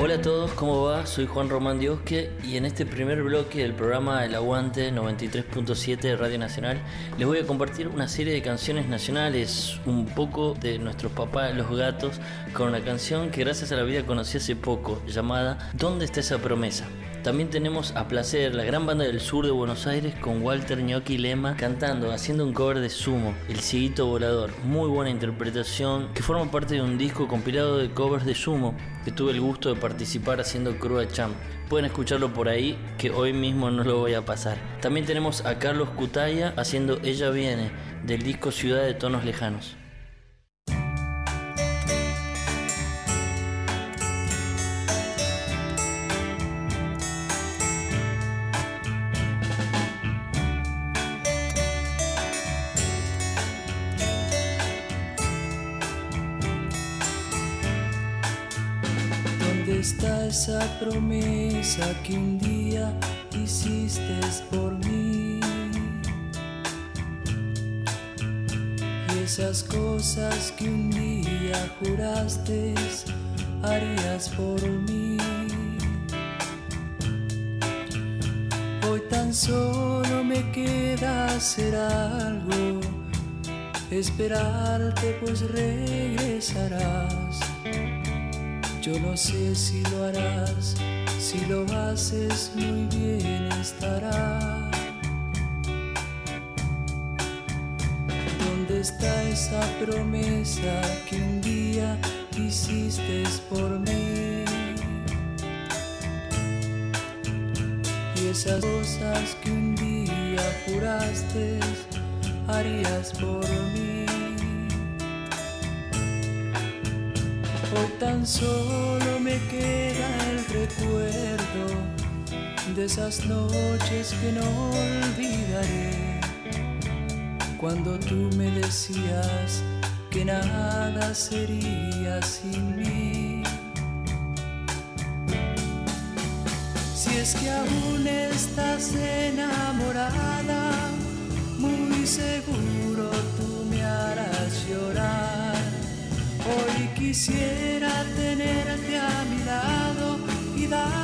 Hola a todos, ¿cómo va? Soy Juan Román Diosque y en este primer bloque del programa El Aguante 93.7 de Radio Nacional les voy a compartir una serie de canciones nacionales, un poco de nuestros papás los gatos, con una canción que gracias a la vida conocí hace poco, llamada ¿Dónde está esa promesa? También tenemos a Placer, la gran banda del sur de Buenos Aires, con Walter Gnocchi Lema cantando, haciendo un cover de Sumo, El Ciguito Volador. Muy buena interpretación, que forma parte de un disco compilado de covers de Sumo, que tuve el gusto de participar haciendo Crua Champ. Pueden escucharlo por ahí, que hoy mismo no lo voy a pasar. También tenemos a Carlos Cutaya haciendo Ella Viene, del disco Ciudad de Tonos Lejanos. Está esa promesa que un día hiciste por mí? Y esas cosas que un día juraste harías por mí. Hoy tan solo me queda hacer algo, esperarte pues regresarás yo no sé si lo harás, si lo haces muy bien estará. ¿Dónde está esa promesa que un día hiciste por mí? Y esas cosas que un día juraste harías por mí. Tan solo me queda el recuerdo de esas noches que no olvidaré. Cuando tú me decías que nada sería sin mí. Si es que aún estás enamorada, muy seguro quisiera tenerte a mi lado y darte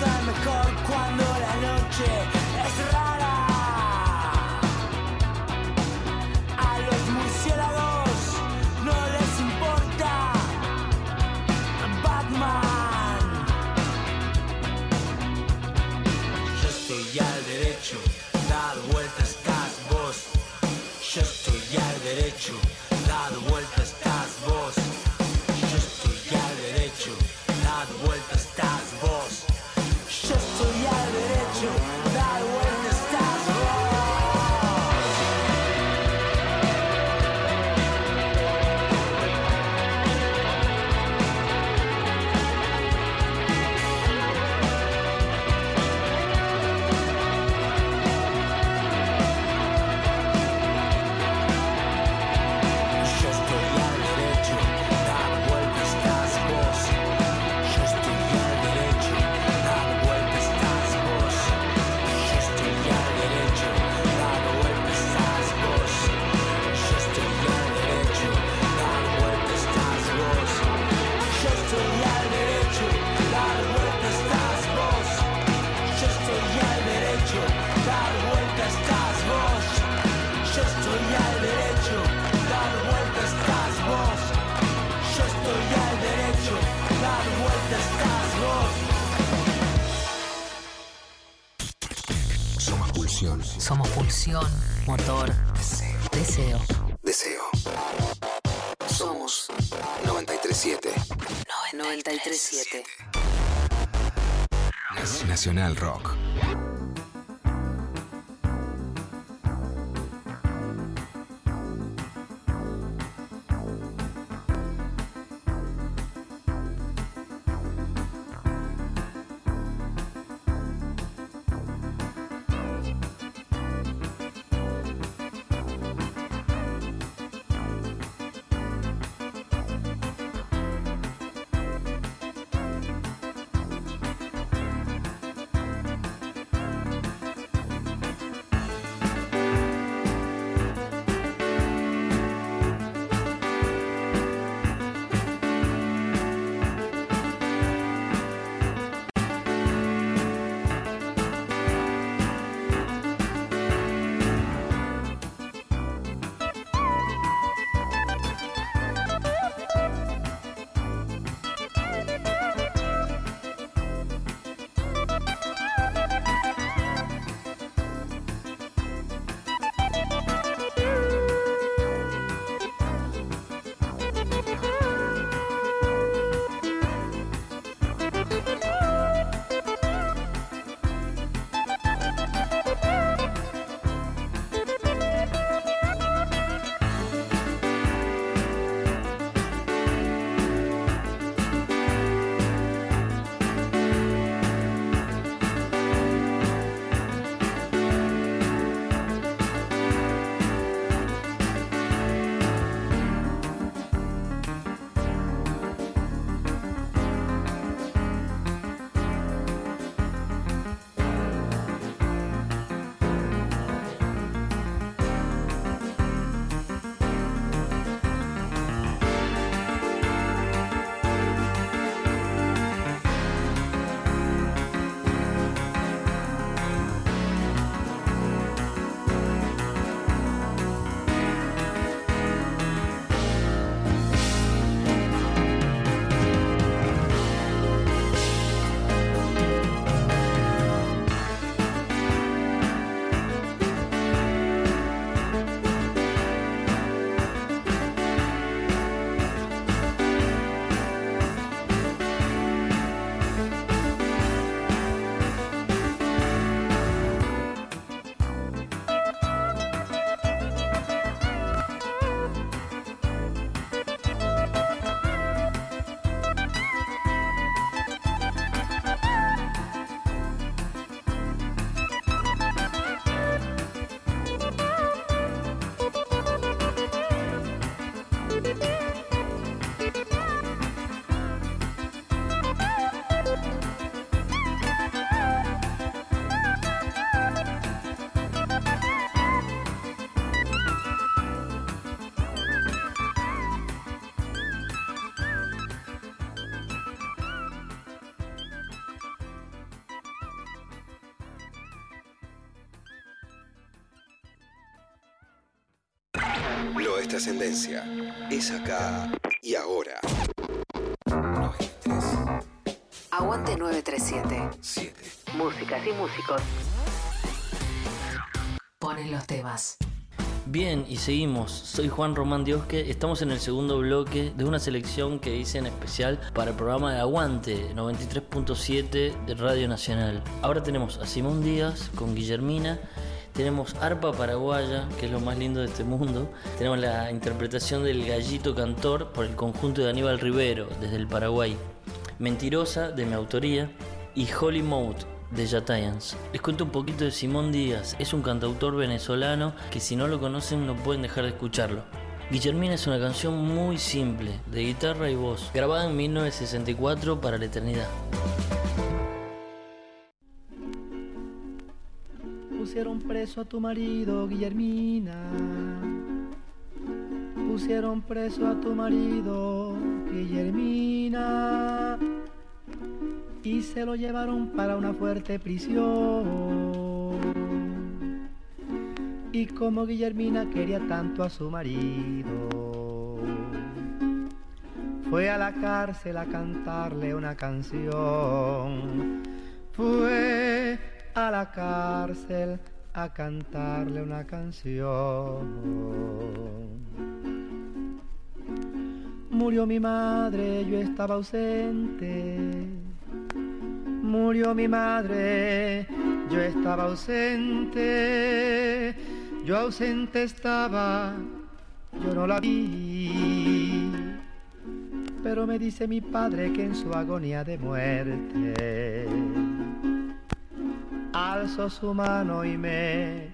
lucen mejor cuando la noche Rock. Lo es trascendencia. Es acá y ahora. 93, Aguante 937. 7. Músicas y músicos. Ponen los temas. Bien, y seguimos. Soy Juan Román Diosque. Estamos en el segundo bloque de una selección que hice en especial para el programa de Aguante 93.7 de Radio Nacional. Ahora tenemos a Simón Díaz con Guillermina. Tenemos Arpa Paraguaya, que es lo más lindo de este mundo. Tenemos la interpretación del Gallito Cantor por el conjunto de Aníbal Rivero, desde el Paraguay. Mentirosa, de mi autoría. Y Holy Mode, de Yatayans. Les cuento un poquito de Simón Díaz. Es un cantautor venezolano que si no lo conocen no pueden dejar de escucharlo. Guillermina es una canción muy simple, de guitarra y voz, grabada en 1964 para la eternidad. Pusieron preso a tu marido, Guillermina. Pusieron preso a tu marido, Guillermina. Y se lo llevaron para una fuerte prisión. Y como Guillermina quería tanto a su marido, fue a la cárcel a cantarle una canción. Fue a la cárcel a cantarle una canción. Murió mi madre, yo estaba ausente. Murió mi madre, yo estaba ausente. Yo ausente estaba, yo no la vi. Pero me dice mi padre que en su agonía de muerte alzó su mano y me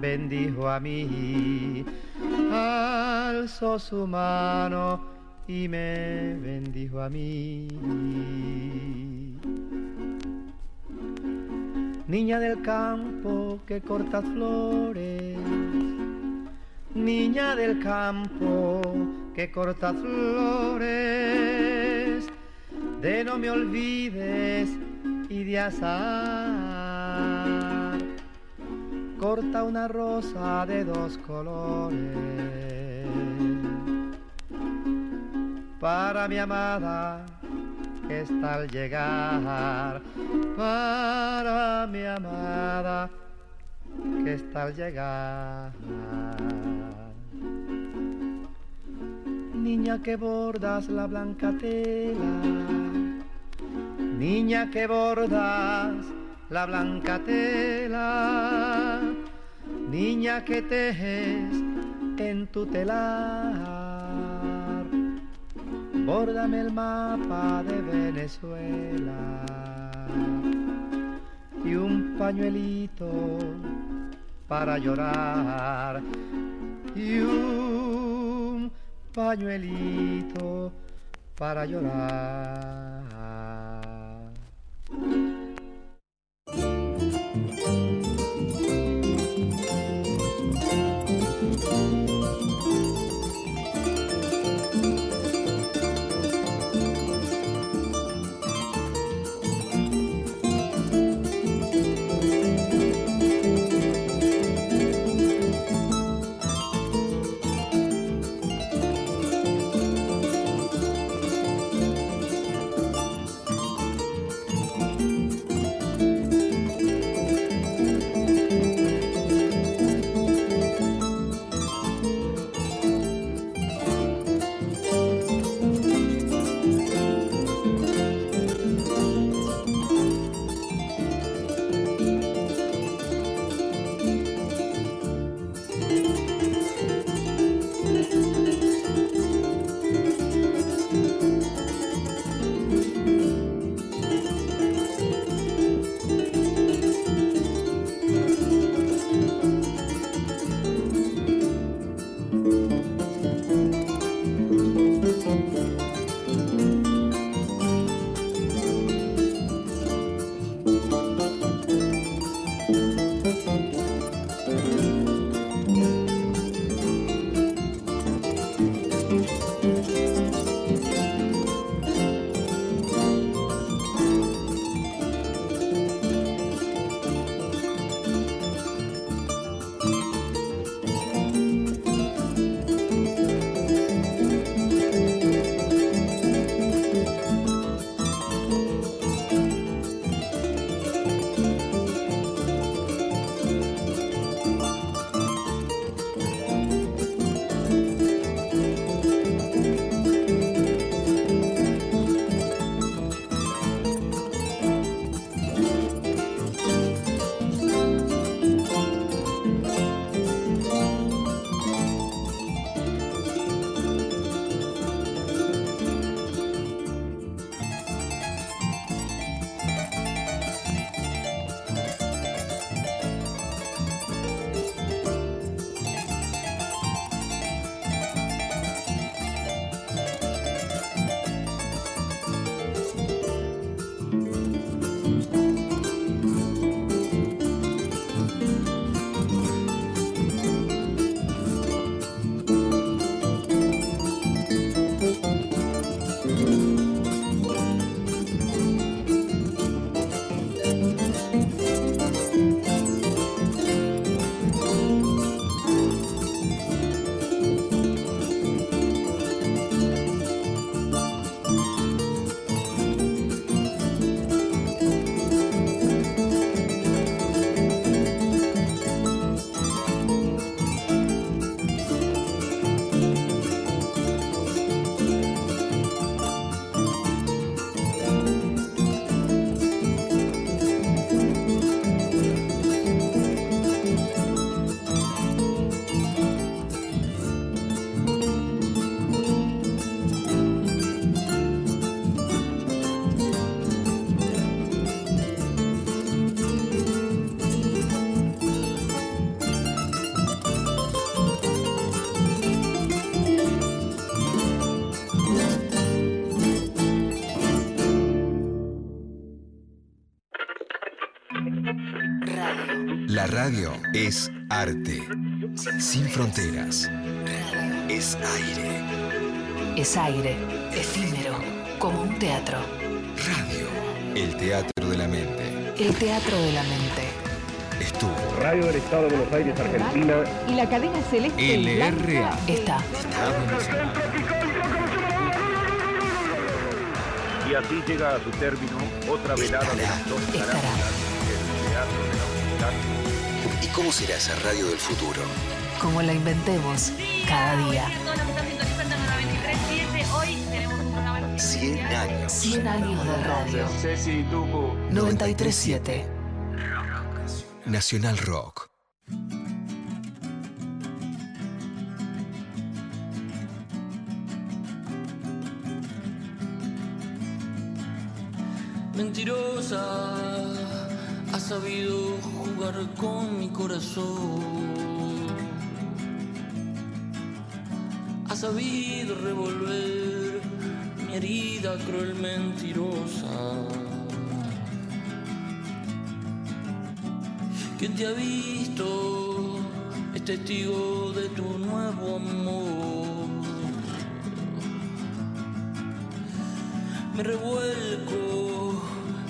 bendijo a mí. Alzó su mano y me bendijo a mí. Niña del campo que corta flores, niña del campo que corta flores, de no me olvides y de azar. Corta una rosa de dos colores para mi amada que está al llegar. Para mi amada que está al llegar. Niña que bordas la blanca tela Niña que bordas la blanca tela, niña que tejes en tu telar, bórdame el mapa de Venezuela y un pañuelito para llorar y un pañuelito para llorar. Sin fronteras. Es aire. Es aire, efímero, como un teatro. Radio. El teatro de la mente. El teatro de la mente. Estuvo. Radio del Estado de Buenos Aires, Argentina. Y la cadena celeste LRA. Está. Nacional. Y así llega a su término otra velada de las dos Estará. Cómo será esa radio del futuro? Como la inventemos cada día. Todos los que están sintonizando en la 93.7, hoy tenemos un programa 100 años. 100 años de radio. Ceci Tucu. 937. Nacional Rock. Mentirosa, ha sabido con mi corazón. Ha sabido revolver mi herida cruel mentirosa. Quien te ha visto es testigo de tu nuevo amor. Me revuelco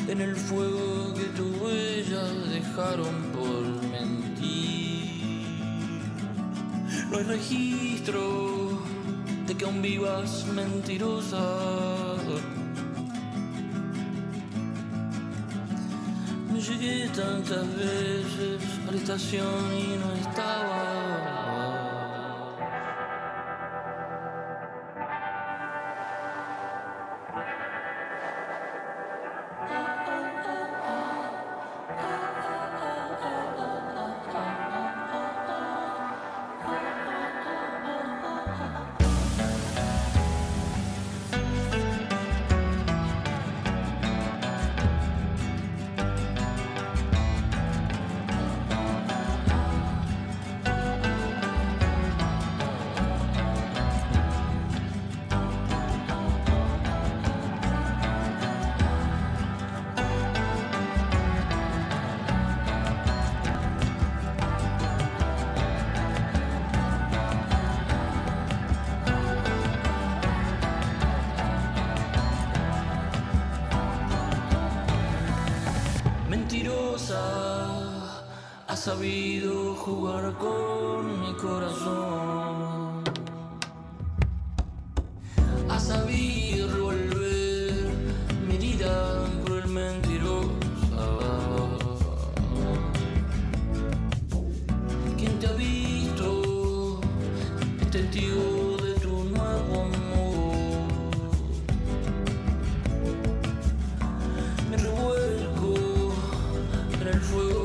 en el fuego que tus huellas dejaron por mentir. No hay registro de que aún vivas mentirosa. Me llegué tantas veces a la estación y no estaba. En el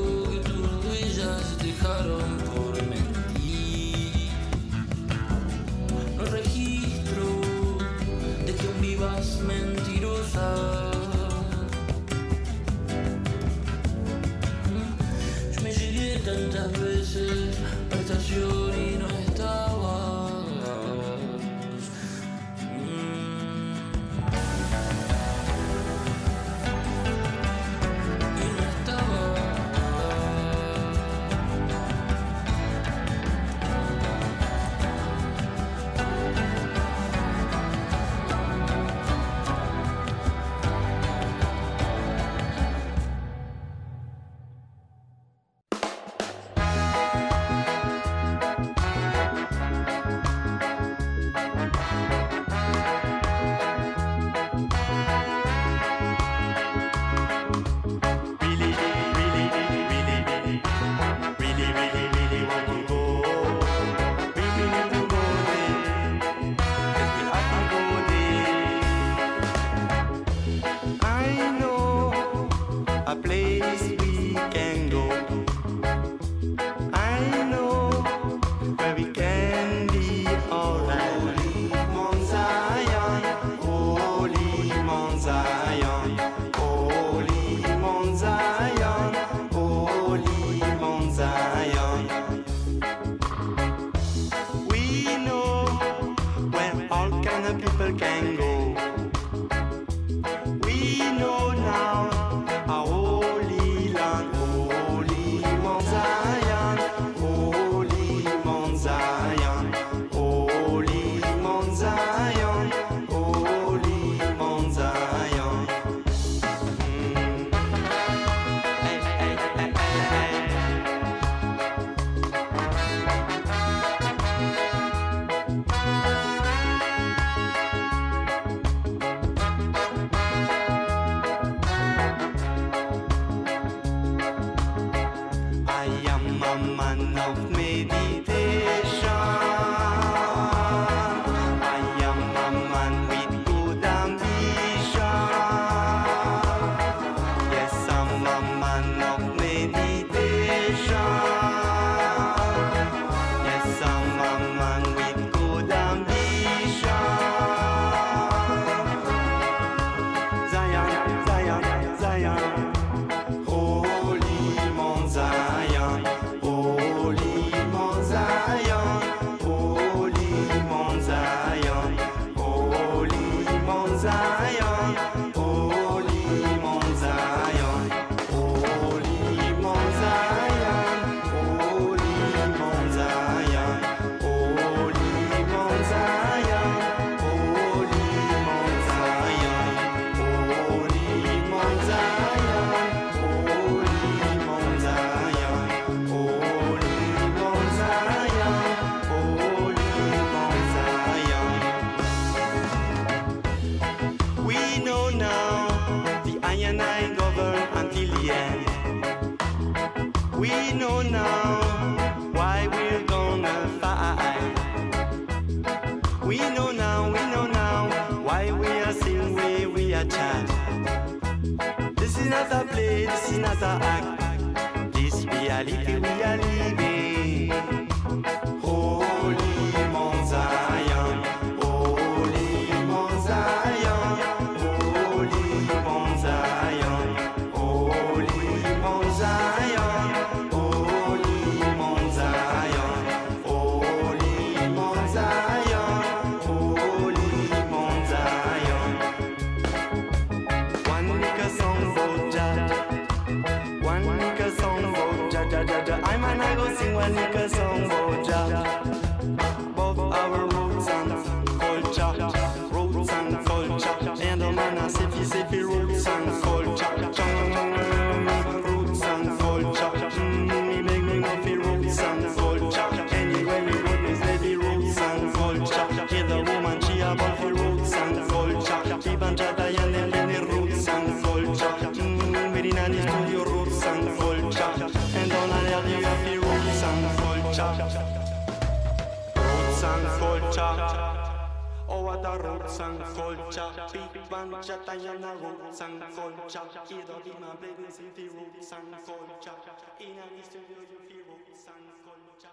culture. Big band Jatayana roots and culture. Either in a business if you roots and culture. In a studio you feel roots and culture.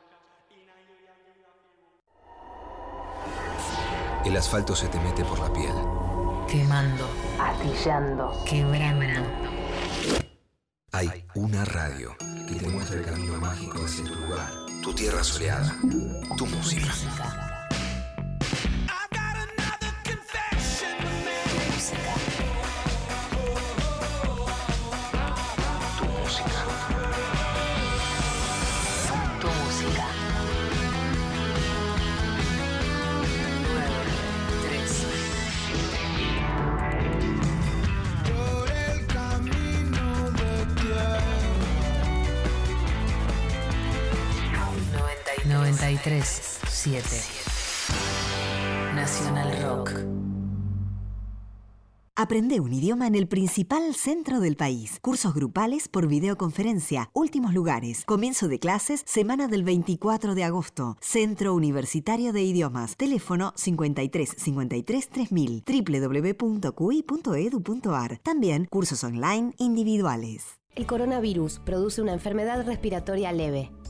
El asfalto se te mete por la piel. Quemando, astillando, quebrando. Hay una radio que te muestra el camino mágico hacia tu lugar, tu tierra soleada, tu música. 93 7 Nacional Rock. Aprende un idioma en el principal centro del país. Cursos grupales por videoconferencia. Últimos lugares. Comienzo de clases semana del 24 de agosto. Centro Universitario de Idiomas. Teléfono 53 53 3000 www.cui.edu.ar. También cursos online individuales. El coronavirus produce una enfermedad respiratoria leve,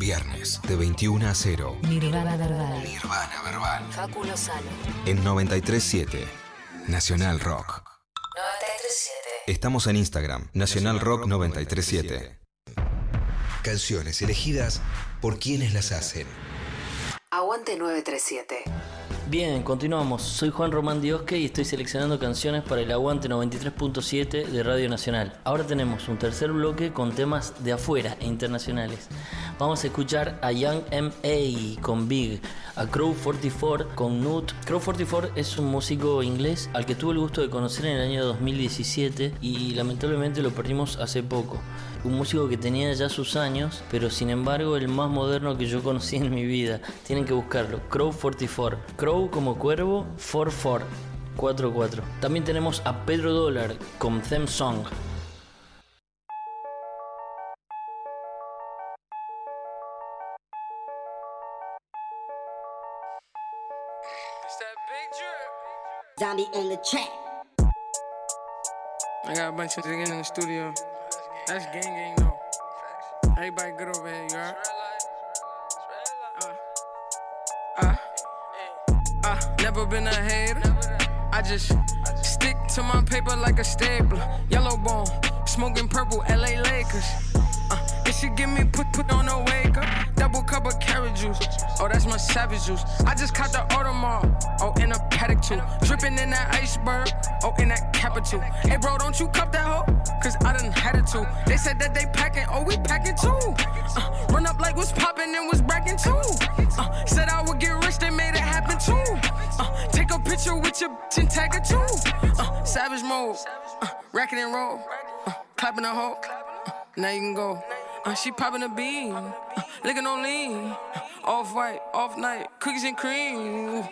Viernes de 21 a 0. Nirvana Verbal. Nirvana verbal. Facu Lozano. En 937 Nacional Rock. 937. Estamos en Instagram, Nacional Rock 937. Canciones elegidas por quienes las hacen. Aguante 937. Bien, continuamos. Soy Juan Román Diosque y estoy seleccionando canciones para el Aguante 93.7 de Radio Nacional. Ahora tenemos un tercer bloque con temas de afuera e internacionales. Vamos a escuchar a Young M.A. con Big, a Crow 44 con Nut. Crow 44 es un músico inglés al que tuve el gusto de conocer en el año 2017 y lamentablemente lo perdimos hace poco. Un músico que tenía ya sus años, pero sin embargo el más moderno que yo conocí en mi vida. Tienen que buscarlo. Crow 44. Crow como cuervo, 44. 44. También tenemos a Pedro Dólar con Them Song. Zombie on the track. I got a bunch of niggas in the studio. That's gang gang though. Everybody good over here, you heard? Uh, uh, uh, never been a hater. I just stick to my paper like a stapler. Yellow bone, smoking purple, LA Lakers. Uh, should give me put put on a wake up. Double cup of carrot juice. Oh, that's my savage juice. I just caught the Audemars. Oh, in a paddock too. Dripping in that iceberg. Oh, in that capital. Hey, bro, don't you cup that hoe? Cause I done had it too. They said that they packing. Oh, we packing too. Uh, run up like what's popping and was bracking too. Uh, said I would get rich, they made it happen too. Uh, take a picture with your and tag it too. Uh, savage mode. Uh, racking and roll. Uh, clapping a hoe. Uh, now you can go. Uh, she popping a bean, uh, licking on lean, uh, off white, off night, cookies and cream. Ooh,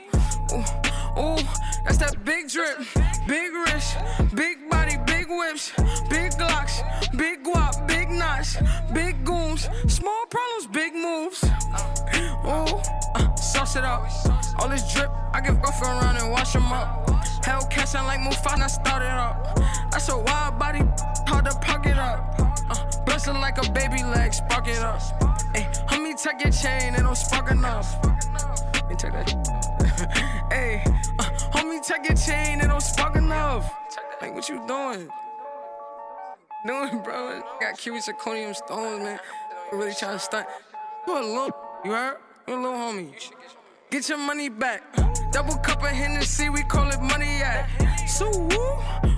ooh, that's that big drip, big wrist, big body, big whips, big glocks, big guap, big knots, big goons, small problems, big moves. Ooh, sauce it up. All this drip, I give off around and wash them up. Hellcat sound like Mufasa, I started up. That's a wild body, hard to park it up. Uh, like a baby leg, spark it up. Hey, homie, tuck your chain, it don't spark enough. And check that. hey, uh, homie, check your chain, it don't spark enough. Like, what you doing? Doing, bro? Got cubic zirconium stones, man. I'm Really trying to stunt. You a little, you heard? Little homie. Get your money back. Double cup of Hennessy, we call it money at. So woo,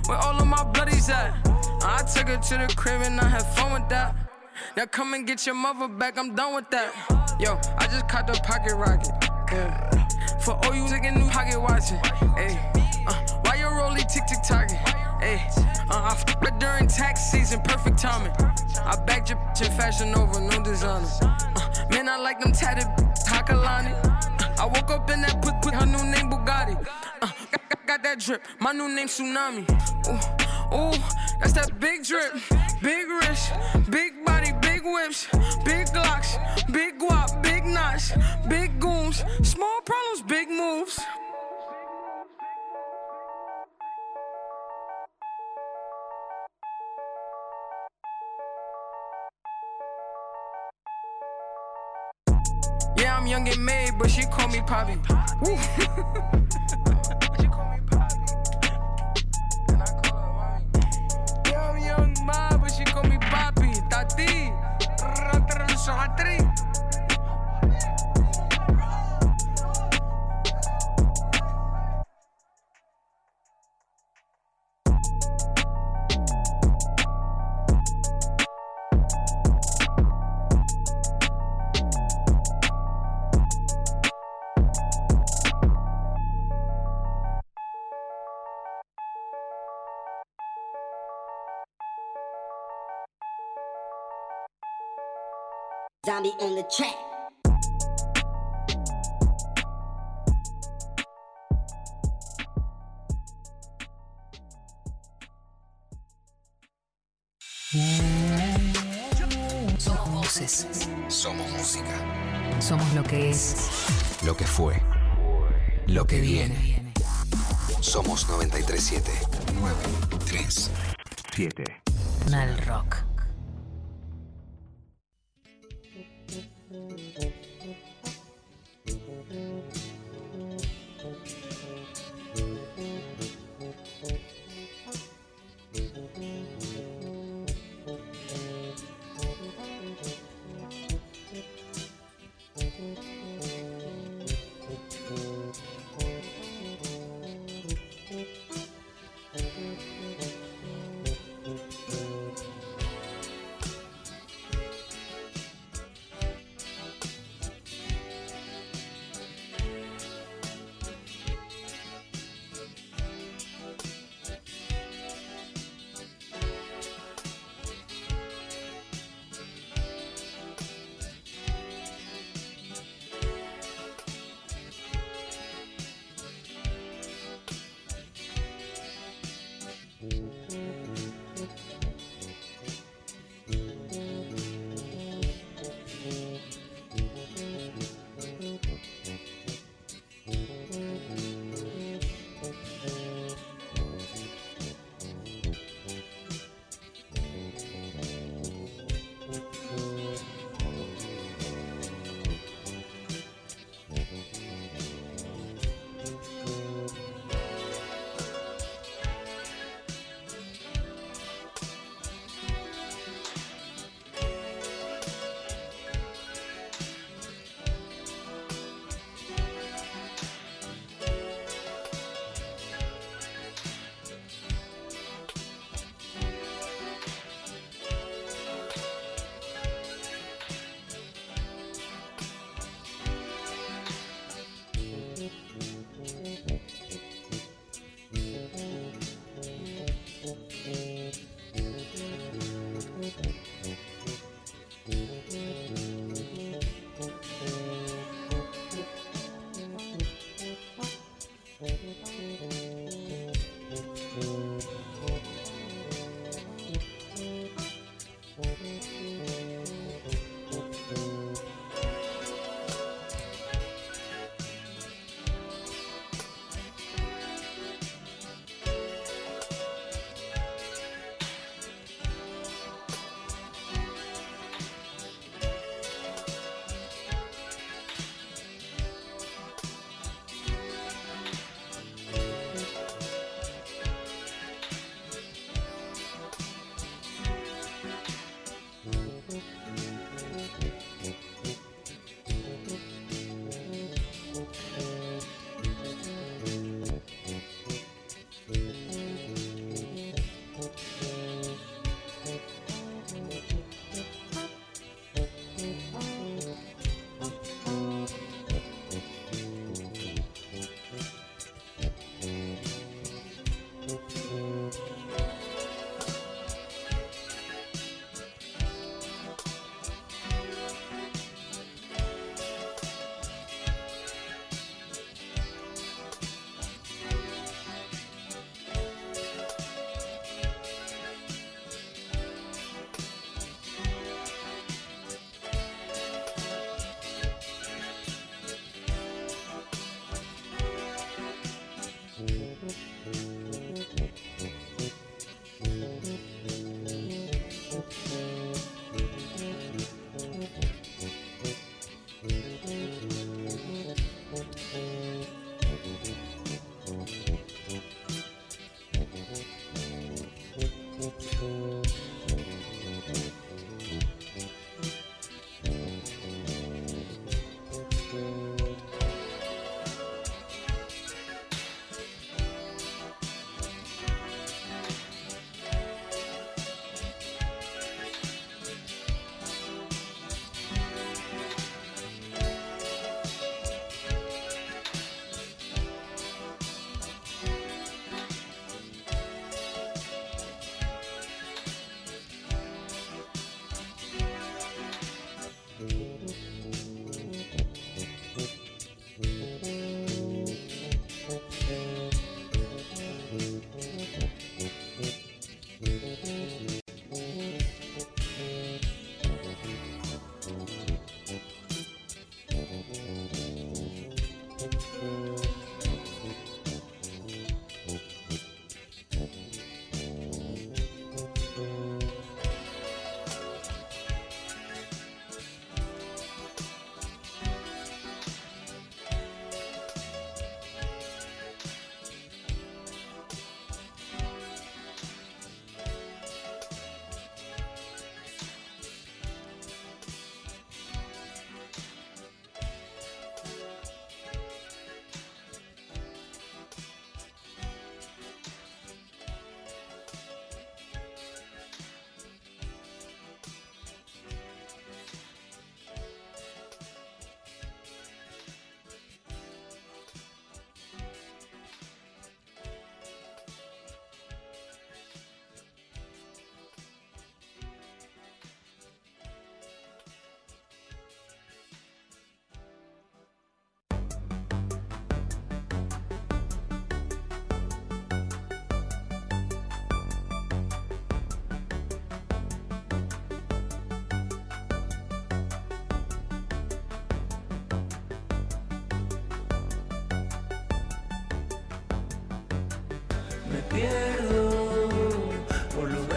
where all of my bloodies at? I took her to the crib and I had fun with that. Now come and get your mother back, I'm done with that. Yo, I just caught the pocket rocket. Yeah. For all you nigga new pocket watching. Hey, tick tick tocking? Hey, uh, I f it during tax season, perfect timing. I bagged your bitch in fashion over, no designer. Uh, man, I like them tatted Hakalani. Uh, I woke up in that put put her new name Bugatti. Uh, got, got that drip, my new name Tsunami. Ooh, ooh, that's that big drip, big wrist, big body, big whips, big glocks, big guap, big knots, big goons, small problems, big moves. Young and made, but she call me Poppy. Woo. Young ma, but she call me Papi. Tati. On the track. Somos voces. Somos música. Somos lo que es. Lo que fue. Lo que viene. Somos 937. 937. Nal Rock.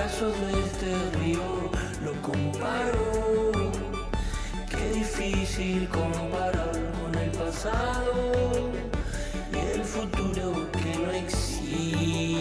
brazos de este río lo comparo. Qué difícil comparar con el pasado y el futuro que no existe.